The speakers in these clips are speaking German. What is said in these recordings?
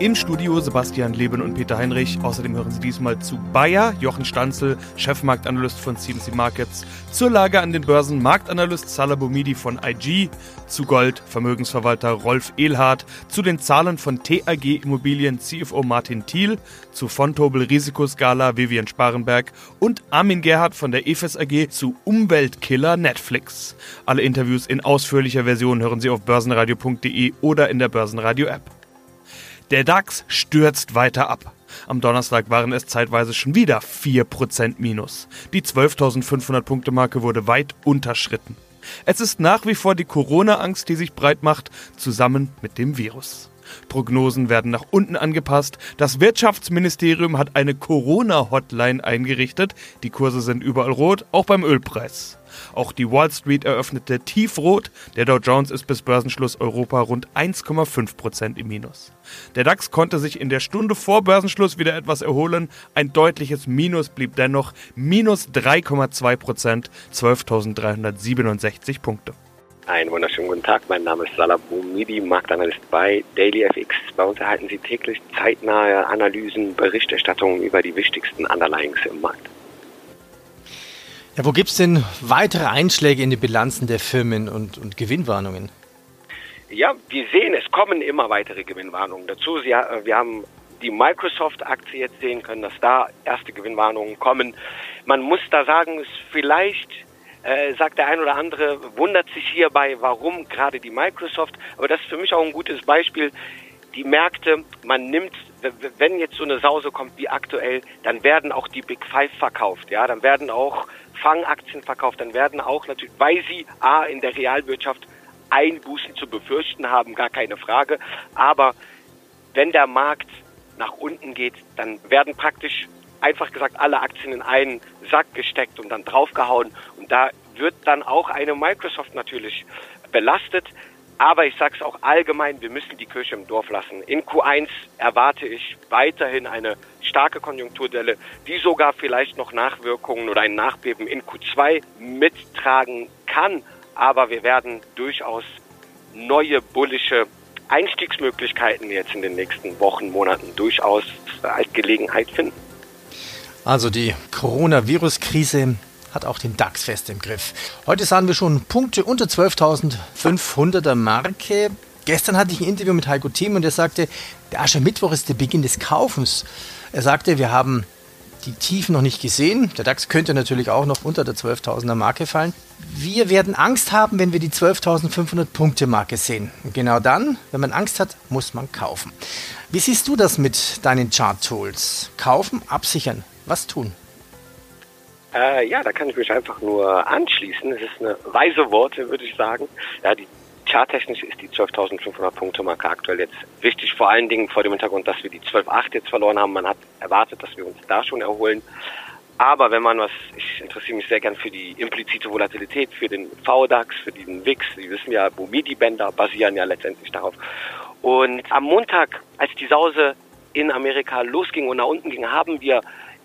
Im Studio Sebastian Leben und Peter Heinrich. Außerdem hören Sie diesmal zu Bayer, Jochen Stanzel, Chefmarktanalyst von CMC Markets, zur Lage an den Börsen Marktanalyst Salah Boumidi von IG, zu Gold Vermögensverwalter Rolf Ehlhardt, zu den Zahlen von TAG Immobilien CFO Martin Thiel, zu Fontobel Risikoskala Vivian Sparenberg und Armin Gerhardt von der EFES AG zu Umweltkiller Netflix. Alle Interviews in ausführlicher Version hören Sie auf börsenradio.de oder in der Börsenradio App. Der DAX stürzt weiter ab. Am Donnerstag waren es zeitweise schon wieder 4% Minus. Die 12.500 Punkte Marke wurde weit unterschritten. Es ist nach wie vor die Corona-Angst, die sich breit macht, zusammen mit dem Virus. Prognosen werden nach unten angepasst. Das Wirtschaftsministerium hat eine Corona-Hotline eingerichtet. Die Kurse sind überall rot, auch beim Ölpreis. Auch die Wall Street eröffnete tiefrot. Der Dow Jones ist bis Börsenschluss Europa rund 1,5 Prozent im Minus. Der DAX konnte sich in der Stunde vor Börsenschluss wieder etwas erholen. Ein deutliches Minus blieb dennoch minus 3,2 Prozent, 12.367 Punkte. Einen wunderschönen guten Tag. Mein Name ist Salah Boumidi, Marktanalyst bei DailyFX. Bei uns erhalten Sie täglich zeitnahe Analysen, Berichterstattungen über die wichtigsten Underlyings im Markt. Ja, wo gibt es denn weitere Einschläge in die Bilanzen der Firmen und, und Gewinnwarnungen? Ja, wir sehen, es kommen immer weitere Gewinnwarnungen dazu. Sie, äh, wir haben die Microsoft-Aktie jetzt sehen können, dass da erste Gewinnwarnungen kommen. Man muss da sagen, es vielleicht äh, sagt der ein oder andere, wundert sich hierbei, warum gerade die Microsoft. Aber das ist für mich auch ein gutes Beispiel. Die Märkte, man nimmt, wenn jetzt so eine Sause kommt wie aktuell, dann werden auch die Big Five verkauft. Ja, dann werden auch Fangaktien verkauft, dann werden auch natürlich, weil sie A in der Realwirtschaft Einbußen zu befürchten haben, gar keine Frage. Aber wenn der Markt nach unten geht, dann werden praktisch einfach gesagt alle Aktien in einen Sack gesteckt und dann draufgehauen. Und da wird dann auch eine Microsoft natürlich belastet. Aber ich sage es auch allgemein, wir müssen die Kirche im Dorf lassen. In Q1 erwarte ich weiterhin eine starke Konjunkturdelle, die sogar vielleicht noch Nachwirkungen oder ein Nachbeben in Q2 mittragen kann. Aber wir werden durchaus neue bullische Einstiegsmöglichkeiten jetzt in den nächsten Wochen, Monaten durchaus als Gelegenheit finden. Also die Coronavirus-Krise hat auch den DAX fest im Griff. Heute sahen wir schon Punkte unter 12.500er Marke. Gestern hatte ich ein Interview mit Heiko Thiem und er sagte, der Aschermittwoch ist der Beginn des Kaufens. Er sagte, wir haben die Tiefen noch nicht gesehen. Der DAX könnte natürlich auch noch unter der 12.000er Marke fallen. Wir werden Angst haben, wenn wir die 12.500 Punkte Marke sehen. Und genau dann, wenn man Angst hat, muss man kaufen. Wie siehst du das mit deinen Chart-Tools? Kaufen, absichern. Was tun? Äh, ja, da kann ich mich einfach nur anschließen. Es ist eine weise Worte, würde ich sagen. Ja, die charttechnisch ist die 12.500 Punkte Marke aktuell jetzt wichtig, vor allen Dingen vor dem Hintergrund, dass wir die 12.8 jetzt verloren haben. Man hat erwartet, dass wir uns da schon erholen. Aber wenn man was, ich interessiere mich sehr gern für die implizite Volatilität, für den VDAX, für diesen WIX. Sie wissen ja, Bumidi-Bänder basieren ja letztendlich darauf. Und am Montag, als die Sause in Amerika losging und nach unten ging, haben wir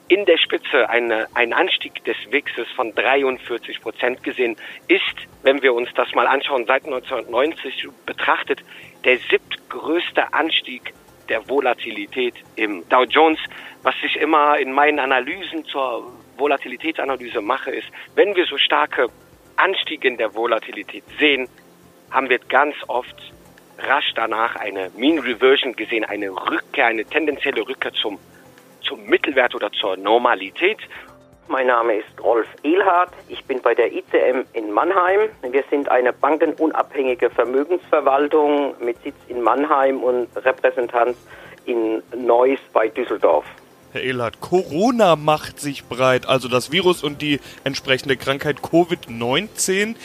in der Spitze eine, ein Anstieg des WIXes von 43 Prozent gesehen, ist, wenn wir uns das mal anschauen, seit 1990 betrachtet, der siebtgrößte Anstieg der Volatilität im Dow Jones. Was ich immer in meinen Analysen zur Volatilitätsanalyse mache, ist, wenn wir so starke Anstiege in der Volatilität sehen, haben wir ganz oft rasch danach eine Mean Reversion gesehen, eine Rückkehr, eine tendenzielle Rückkehr zum zum Mittelwert oder zur Normalität. Mein Name ist Rolf Ehlhardt. Ich bin bei der ICM in Mannheim. Wir sind eine bankenunabhängige Vermögensverwaltung mit Sitz in Mannheim und Repräsentanz in Neuss bei Düsseldorf. Herr Ehlhardt, Corona macht sich breit, also das Virus und die entsprechende Krankheit Covid-19.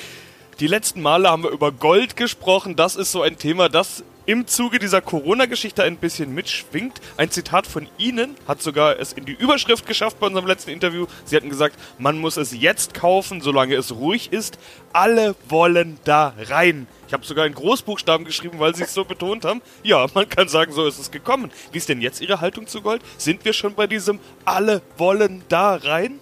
Die letzten Male haben wir über Gold gesprochen. Das ist so ein Thema, das im Zuge dieser Corona-Geschichte ein bisschen mitschwingt. Ein Zitat von Ihnen hat sogar es in die Überschrift geschafft bei unserem letzten Interview. Sie hatten gesagt, man muss es jetzt kaufen, solange es ruhig ist. Alle wollen da rein. Ich habe sogar in Großbuchstaben geschrieben, weil Sie es so betont haben. Ja, man kann sagen, so ist es gekommen. Wie ist denn jetzt Ihre Haltung zu Gold? Sind wir schon bei diesem Alle wollen da rein?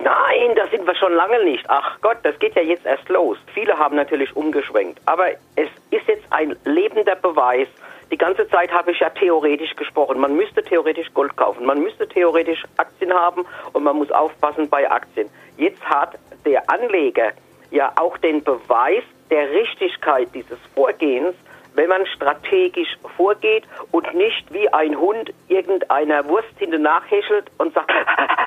Nein, da sind wir schon lange nicht. Ach Gott, das geht ja jetzt erst los. Viele haben natürlich umgeschwenkt. Aber es jetzt ein lebender Beweis. Die ganze Zeit habe ich ja theoretisch gesprochen. Man müsste theoretisch Gold kaufen, man müsste theoretisch Aktien haben und man muss aufpassen bei Aktien. Jetzt hat der Anleger ja auch den Beweis der Richtigkeit dieses Vorgehens, wenn man strategisch vorgeht und nicht wie ein Hund irgendeiner Wurst hinten nachhäschelt und sagt,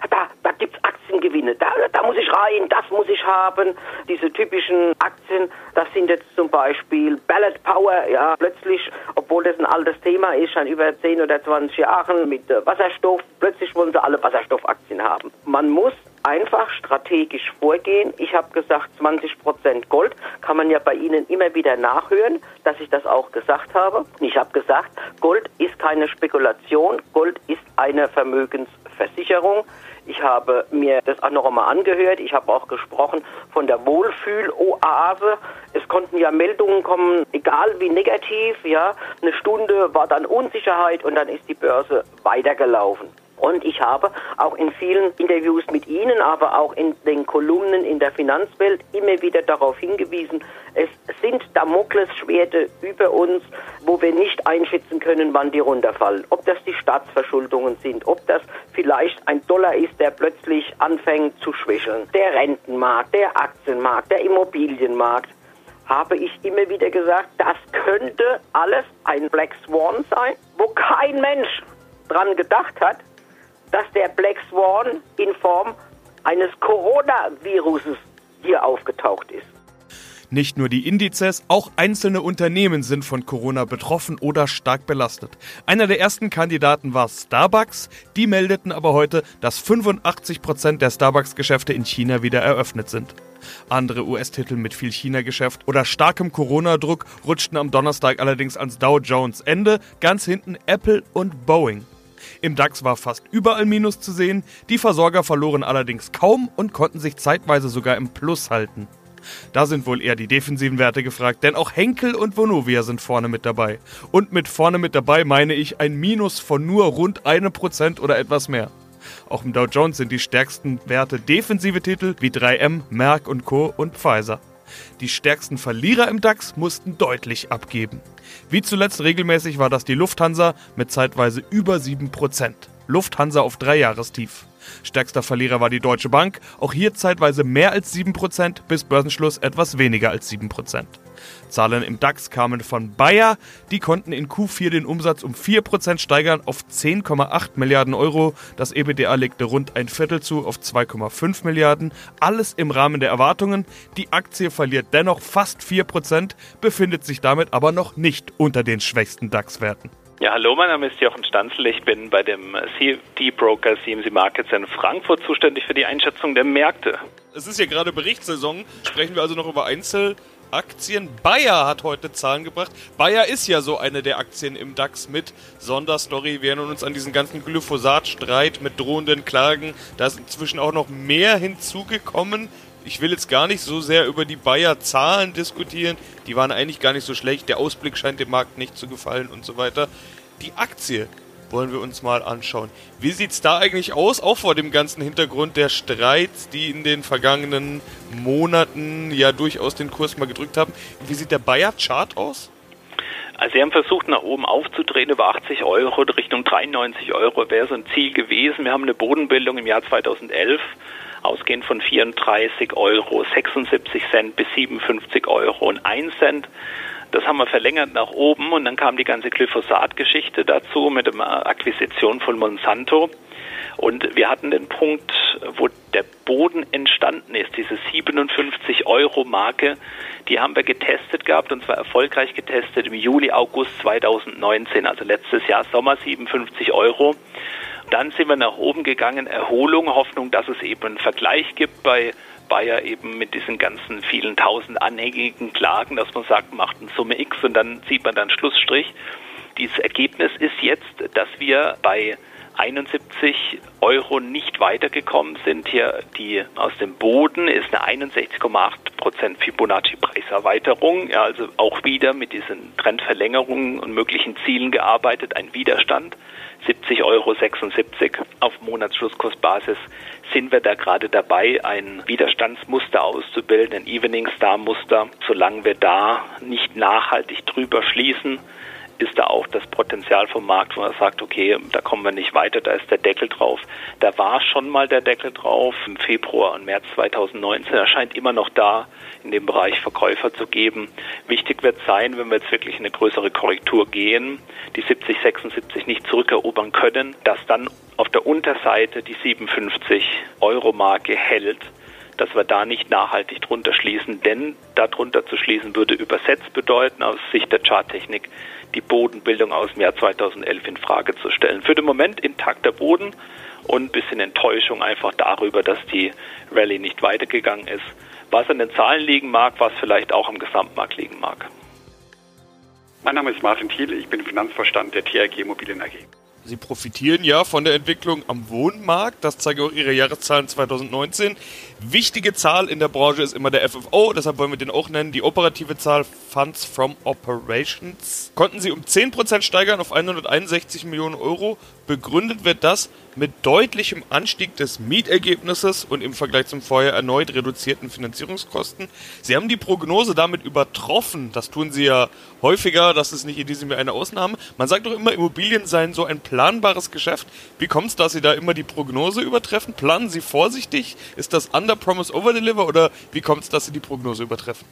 da, da gibt's Aktiengewinne, da, da muss ich rein, das muss ich haben. Diese typischen Aktien, das sind jetzt zum Beispiel Ballot Power, ja, plötzlich, obwohl das ein altes Thema ist, schon über 10 oder 20 Jahren mit Wasserstoff, plötzlich wollen sie alle Wasserstoffaktien haben. Man muss einfach strategisch vorgehen. Ich habe gesagt, 20 Prozent Gold kann man ja bei Ihnen immer wieder nachhören, dass ich das auch gesagt habe. Ich habe gesagt, Gold ist keine Spekulation, Gold ist eine Vermögensversicherung. Ich habe mir das auch noch einmal angehört. Ich habe auch gesprochen von der Wohlfühl-Oase. Es konnten ja Meldungen kommen, egal wie negativ, ja. Eine Stunde war dann Unsicherheit und dann ist die Börse weitergelaufen. Und ich habe auch in vielen Interviews mit Ihnen, aber auch in den Kolumnen in der Finanzwelt immer wieder darauf hingewiesen, es sind Damoklesschwerte über uns, wo wir nicht einschätzen können, wann die runterfallen. Ob das die Staatsverschuldungen sind, ob das vielleicht ein Dollar ist, der plötzlich anfängt zu schwächeln. Der Rentenmarkt, der Aktienmarkt, der Immobilienmarkt habe ich immer wieder gesagt, das könnte alles ein Black Swan sein, wo kein Mensch dran gedacht hat, dass der Black Swan in Form eines Coronaviruses hier aufgetaucht ist. Nicht nur die Indizes, auch einzelne Unternehmen sind von Corona betroffen oder stark belastet. Einer der ersten Kandidaten war Starbucks. Die meldeten aber heute, dass 85 Prozent der Starbucks-Geschäfte in China wieder eröffnet sind. Andere US-Titel mit viel China-Geschäft oder starkem Corona-Druck rutschten am Donnerstag allerdings ans Dow Jones Ende, ganz hinten Apple und Boeing. Im DAX war fast überall Minus zu sehen, die Versorger verloren allerdings kaum und konnten sich zeitweise sogar im Plus halten. Da sind wohl eher die defensiven Werte gefragt, denn auch Henkel und Vonovia sind vorne mit dabei. Und mit vorne mit dabei meine ich ein Minus von nur rund einem Prozent oder etwas mehr. Auch im Dow Jones sind die stärksten Werte defensive Titel wie 3M, Merck und Co. und Pfizer. Die stärksten Verlierer im DAX mussten deutlich abgeben. Wie zuletzt regelmäßig war das die Lufthansa mit zeitweise über 7%. Lufthansa auf Dreijahrestief. Stärkster Verlierer war die Deutsche Bank, auch hier zeitweise mehr als 7%, bis Börsenschluss etwas weniger als 7%. Zahlen im DAX kamen von Bayer. Die konnten in Q4 den Umsatz um 4% steigern auf 10,8 Milliarden Euro. Das EBDA legte rund ein Viertel zu auf 2,5 Milliarden. Alles im Rahmen der Erwartungen. Die Aktie verliert dennoch fast 4%, befindet sich damit aber noch nicht unter den schwächsten DAX-Werten. Ja, hallo, mein Name ist Jochen Stanzel. Ich bin bei dem CFD-Broker CMC Markets in Frankfurt zuständig für die Einschätzung der Märkte. Es ist ja gerade Berichtssaison. Sprechen wir also noch über Einzel- Aktien. Bayer hat heute Zahlen gebracht. Bayer ist ja so eine der Aktien im DAX mit Sonderstory. Wir erinnern uns an diesen ganzen Glyphosat-Streit mit drohenden Klagen. Da ist inzwischen auch noch mehr hinzugekommen. Ich will jetzt gar nicht so sehr über die Bayer-Zahlen diskutieren. Die waren eigentlich gar nicht so schlecht. Der Ausblick scheint dem Markt nicht zu gefallen und so weiter. Die Aktie wollen wir uns mal anschauen. Wie sieht es da eigentlich aus, auch vor dem ganzen Hintergrund der Streits, die in den vergangenen Monaten ja durchaus den Kurs mal gedrückt haben? Wie sieht der Bayer-Chart aus? Also sie haben versucht, nach oben aufzudrehen über 80 Euro, Richtung 93 Euro wäre so ein Ziel gewesen. Wir haben eine Bodenbildung im Jahr 2011 ausgehend von 34 Euro 76 Cent bis 57 Euro und 1 Cent. Das haben wir verlängert nach oben und dann kam die ganze Glyphosat-Geschichte dazu mit der Akquisition von Monsanto. Und wir hatten den Punkt, wo der Boden entstanden ist, diese 57 Euro Marke, die haben wir getestet gehabt und zwar erfolgreich getestet im Juli, August 2019, also letztes Jahr Sommer 57 Euro. Dann sind wir nach oben gegangen, Erholung, Hoffnung, dass es eben einen Vergleich gibt bei Bayer eben mit diesen ganzen vielen tausend anhängigen Klagen, dass man sagt, macht eine Summe X und dann sieht man dann Schlussstrich. Dieses Ergebnis ist jetzt, dass wir bei 71 Euro nicht weitergekommen sind. Hier die aus dem Boden ist eine 61,8 Prozent Fibonacci-Preiserweiterung, ja, also auch wieder mit diesen Trendverlängerungen und möglichen Zielen gearbeitet, ein Widerstand. 70,76 Euro auf Monatsschlusskursbasis sind wir da gerade dabei, ein Widerstandsmuster auszubilden, ein Evening Star Muster. Solange wir da nicht nachhaltig drüber schließen, ist da auch das Potenzial vom Markt, wo man sagt, okay, da kommen wir nicht weiter, da ist der Deckel drauf. Da war schon mal der Deckel drauf im Februar und März 2019. Er scheint immer noch da in dem Bereich Verkäufer zu geben. Wichtig wird sein, wenn wir jetzt wirklich in eine größere Korrektur gehen, die 70, 76 nicht zurückerobern können, dass dann auf der Unterseite die 57 Euro Marke hält dass wir da nicht nachhaltig drunter schließen, denn darunter zu schließen würde übersetzt bedeuten, aus Sicht der Charttechnik, die Bodenbildung aus dem Jahr 2011 in Frage zu stellen. Für den Moment intakter Boden und ein bisschen Enttäuschung einfach darüber, dass die Rallye nicht weitergegangen ist. Was an den Zahlen liegen mag, was vielleicht auch am Gesamtmarkt liegen mag. Mein Name ist Martin Thiel, ich bin Finanzvorstand der TRG Immobilien AG. Sie profitieren ja von der Entwicklung am Wohnmarkt. Das zeigen auch Ihre Jahreszahlen 2019. Wichtige Zahl in der Branche ist immer der FFO, deshalb wollen wir den auch nennen. Die operative Zahl Funds from Operations konnten Sie um 10% steigern auf 161 Millionen Euro. Begründet wird das mit deutlichem Anstieg des Mietergebnisses und im Vergleich zum vorher erneut reduzierten Finanzierungskosten. Sie haben die Prognose damit übertroffen. Das tun Sie ja häufiger. Das ist nicht in diesem Jahr eine Ausnahme. Man sagt doch immer, Immobilien seien so ein planbares Geschäft. Wie kommt es, dass Sie da immer die Prognose übertreffen? Planen Sie vorsichtig? Ist das Under Promise Over Deliver oder wie kommt es, dass Sie die Prognose übertreffen?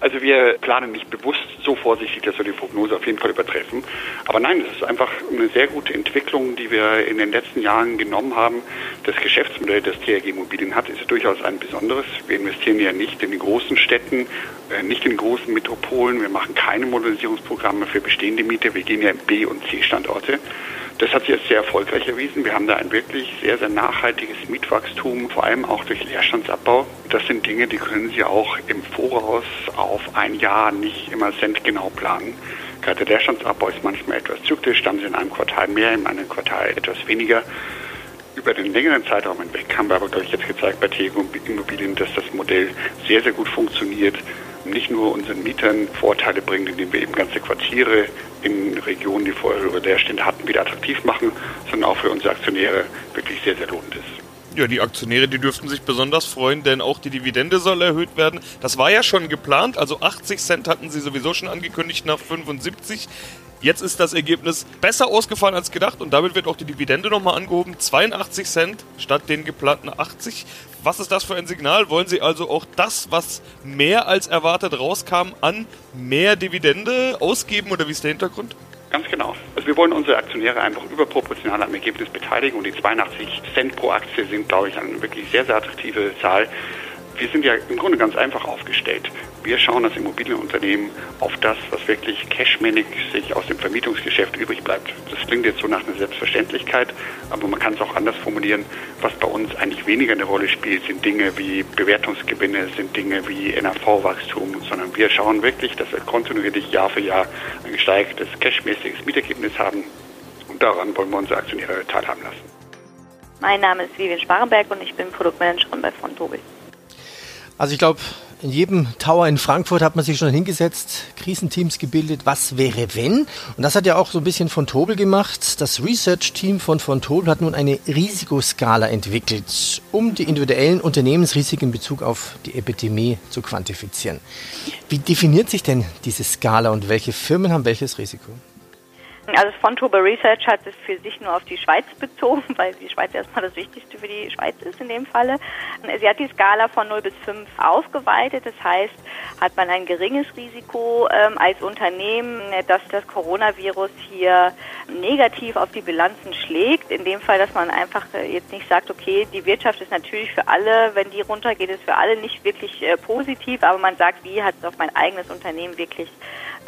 Also wir planen nicht bewusst so vorsichtig, dass wir die Prognose auf jeden Fall übertreffen. Aber nein, es ist einfach eine sehr gute Entwicklung, die wir in den letzten Jahren genommen haben. Das Geschäftsmodell, das TRG Immobilien hat, ist durchaus ein besonderes. Wir investieren ja nicht in den großen Städten, äh, nicht in großen Metropolen. Wir machen keine Modernisierungsprogramme für bestehende Mieter. Wir gehen ja in B- und C-Standorte. Das hat sich jetzt sehr erfolgreich erwiesen. Wir haben da ein wirklich sehr, sehr nachhaltiges Mietwachstum, vor allem auch durch Leerstandsabbau. Das sind Dinge, die können Sie auch im Voraus auf ein Jahr nicht immer centgenau planen. Gerade der Leerstandsabbau ist manchmal etwas zyklisch, dann sind in einem Quartal mehr, in einem Quartal etwas weniger. Über den längeren Zeitraum hinweg haben wir aber, glaube ich, jetzt gezeigt bei Tego Immobilien, dass das Modell sehr, sehr gut funktioniert nicht nur unseren Mietern Vorteile bringt, indem wir eben ganze Quartiere in Regionen, die vorher höhere Leerstände hatten, wieder attraktiv machen, sondern auch für unsere Aktionäre wirklich sehr, sehr lohnend ist. Ja, die Aktionäre, die dürften sich besonders freuen, denn auch die Dividende soll erhöht werden. Das war ja schon geplant, also 80 Cent hatten sie sowieso schon angekündigt nach 75. Jetzt ist das Ergebnis besser ausgefallen als gedacht und damit wird auch die Dividende nochmal angehoben. 82 Cent statt den geplanten 80. Was ist das für ein Signal? Wollen Sie also auch das, was mehr als erwartet rauskam, an mehr Dividende ausgeben oder wie ist der Hintergrund? Ganz genau. Also wir wollen unsere Aktionäre einfach überproportional am Ergebnis beteiligen und die 82 Cent pro Aktie sind, glaube ich, eine wirklich sehr, sehr attraktive Zahl wir sind ja im Grunde ganz einfach aufgestellt. Wir schauen als Immobilienunternehmen auf das, was wirklich cashmäßig aus dem Vermietungsgeschäft übrig bleibt. Das klingt jetzt so nach einer Selbstverständlichkeit, aber man kann es auch anders formulieren. Was bei uns eigentlich weniger eine Rolle spielt, sind Dinge wie Bewertungsgewinne, sind Dinge wie NAV-Wachstum, sondern wir schauen wirklich, dass wir kontinuierlich Jahr für Jahr ein gesteigertes cashmäßiges Mietergebnis haben. Und daran wollen wir unsere Aktionäre teilhaben lassen. Mein Name ist Vivian Sparenberg und ich bin Produktmanagerin bei Fontobel. Also ich glaube, in jedem Tower in Frankfurt hat man sich schon hingesetzt, Krisenteams gebildet, was wäre wenn? Und das hat ja auch so ein bisschen von Tobel gemacht. Das Research-Team von von Tobel hat nun eine Risikoskala entwickelt, um die individuellen Unternehmensrisiken in Bezug auf die Epidemie zu quantifizieren. Wie definiert sich denn diese Skala und welche Firmen haben welches Risiko? Also Fontober Research hat es für sich nur auf die Schweiz bezogen, weil die Schweiz erstmal das Wichtigste für die Schweiz ist in dem Falle. Sie hat die Skala von 0 bis 5 aufgeweitet. Das heißt, hat man ein geringes Risiko ähm, als Unternehmen, dass das Coronavirus hier negativ auf die Bilanzen schlägt. In dem Fall, dass man einfach äh, jetzt nicht sagt, okay, die Wirtschaft ist natürlich für alle, wenn die runtergeht, ist für alle nicht wirklich äh, positiv, aber man sagt, wie hat es auf mein eigenes Unternehmen wirklich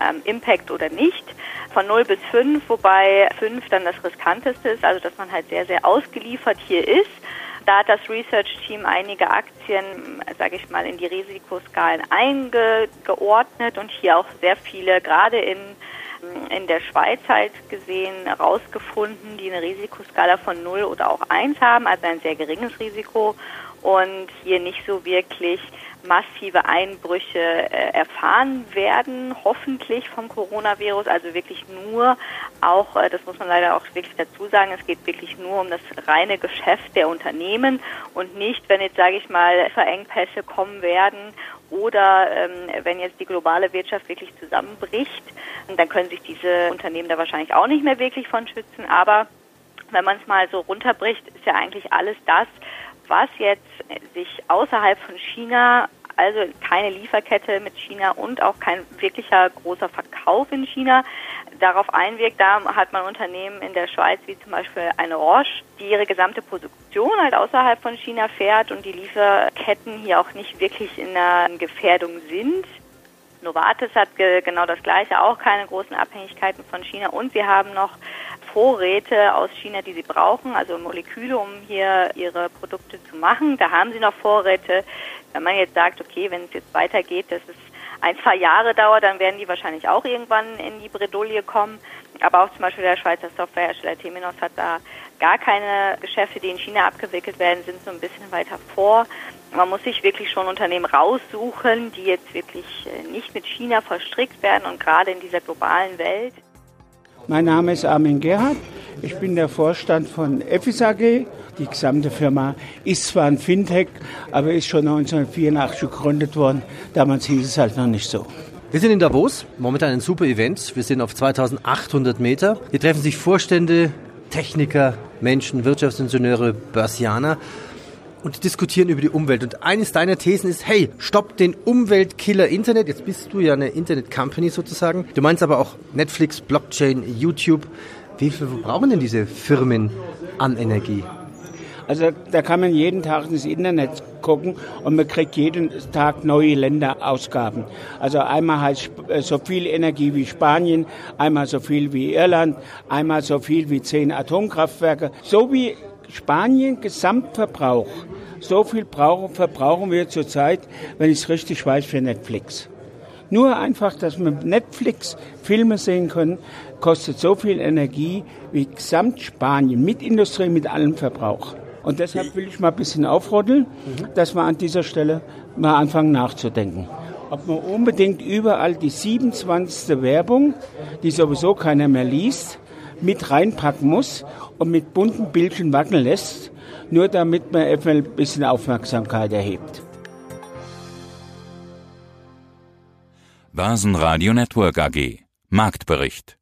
ähm, Impact oder nicht. Von 0 bis 5, wobei 5 dann das riskanteste ist, also dass man halt sehr, sehr ausgeliefert hier ist. Da hat das Research-Team einige Aktien, sage ich mal, in die Risikoskalen eingeordnet und hier auch sehr viele, gerade in in der Schweiz halt gesehen herausgefunden, die eine Risikoskala von 0 oder auch 1 haben, also ein sehr geringes Risiko. Und hier nicht so wirklich massive Einbrüche äh, erfahren werden, hoffentlich vom Coronavirus. Also wirklich nur auch, äh, das muss man leider auch wirklich dazu sagen, es geht wirklich nur um das reine Geschäft der Unternehmen und nicht, wenn jetzt, sage ich mal, Verengpässe kommen werden oder ähm, wenn jetzt die globale Wirtschaft wirklich zusammenbricht, dann können sich diese Unternehmen da wahrscheinlich auch nicht mehr wirklich von schützen. Aber wenn man es mal so runterbricht, ist ja eigentlich alles das, was jetzt sich außerhalb von China, also keine Lieferkette mit China und auch kein wirklicher großer Verkauf in China, darauf einwirkt. Da hat man Unternehmen in der Schweiz wie zum Beispiel eine Roche, die ihre gesamte Produktion halt außerhalb von China fährt und die Lieferketten hier auch nicht wirklich in einer Gefährdung sind. Novartis hat genau das Gleiche, auch keine großen Abhängigkeiten von China und sie haben noch Vorräte aus China, die sie brauchen, also Moleküle, um hier ihre Produkte zu machen. Da haben sie noch Vorräte. Wenn man jetzt sagt, okay, wenn es jetzt weitergeht, dass es ein, zwei Jahre dauert, dann werden die wahrscheinlich auch irgendwann in die Bredouille kommen. Aber auch zum Beispiel der Schweizer Softwarehersteller Temenos hat da gar keine Geschäfte, die in China abgewickelt werden, sind so ein bisschen weiter vor. Man muss sich wirklich schon Unternehmen raussuchen, die jetzt wirklich äh, nicht mit China verstrickt werden und gerade in dieser globalen Welt. Mein Name ist Armin Gerhardt. Ich bin der Vorstand von Epis AG. Die gesamte Firma ist zwar ein Fintech, aber ist schon 1984 gegründet worden. Damals hieß es halt noch nicht so. Wir sind in Davos, momentan ein super Event. Wir sind auf 2800 Meter. Hier treffen sich Vorstände, Techniker, Menschen, Wirtschaftsingenieure, Börsianer und diskutieren über die Umwelt. Und eines deiner Thesen ist, hey, stopp den Umweltkiller Internet. Jetzt bist du ja eine Internet-Company sozusagen. Du meinst aber auch Netflix, Blockchain, YouTube. Wie viel brauchen denn diese Firmen an Energie? Also da kann man jeden Tag ins Internet gucken und man kriegt jeden Tag neue Länderausgaben. Also einmal heißt äh, so viel Energie wie Spanien, einmal so viel wie Irland, einmal so viel wie zehn Atomkraftwerke. So wie Spanien Gesamtverbrauch. So viel brauchen, verbrauchen wir zurzeit, wenn ich es richtig weiß, für Netflix. Nur einfach, dass wir Netflix Filme sehen können, kostet so viel Energie wie Gesamt Spanien mit Industrie, mit allem Verbrauch. Und deshalb will ich mal ein bisschen aufrotteln, dass wir an dieser Stelle mal anfangen nachzudenken. Ob man unbedingt überall die 27. Werbung, die sowieso keiner mehr liest, mit reinpacken muss und mit bunten Bildchen wackeln lässt, nur damit man eventuell ein bisschen Aufmerksamkeit erhebt. Basen Radio Network AG Marktbericht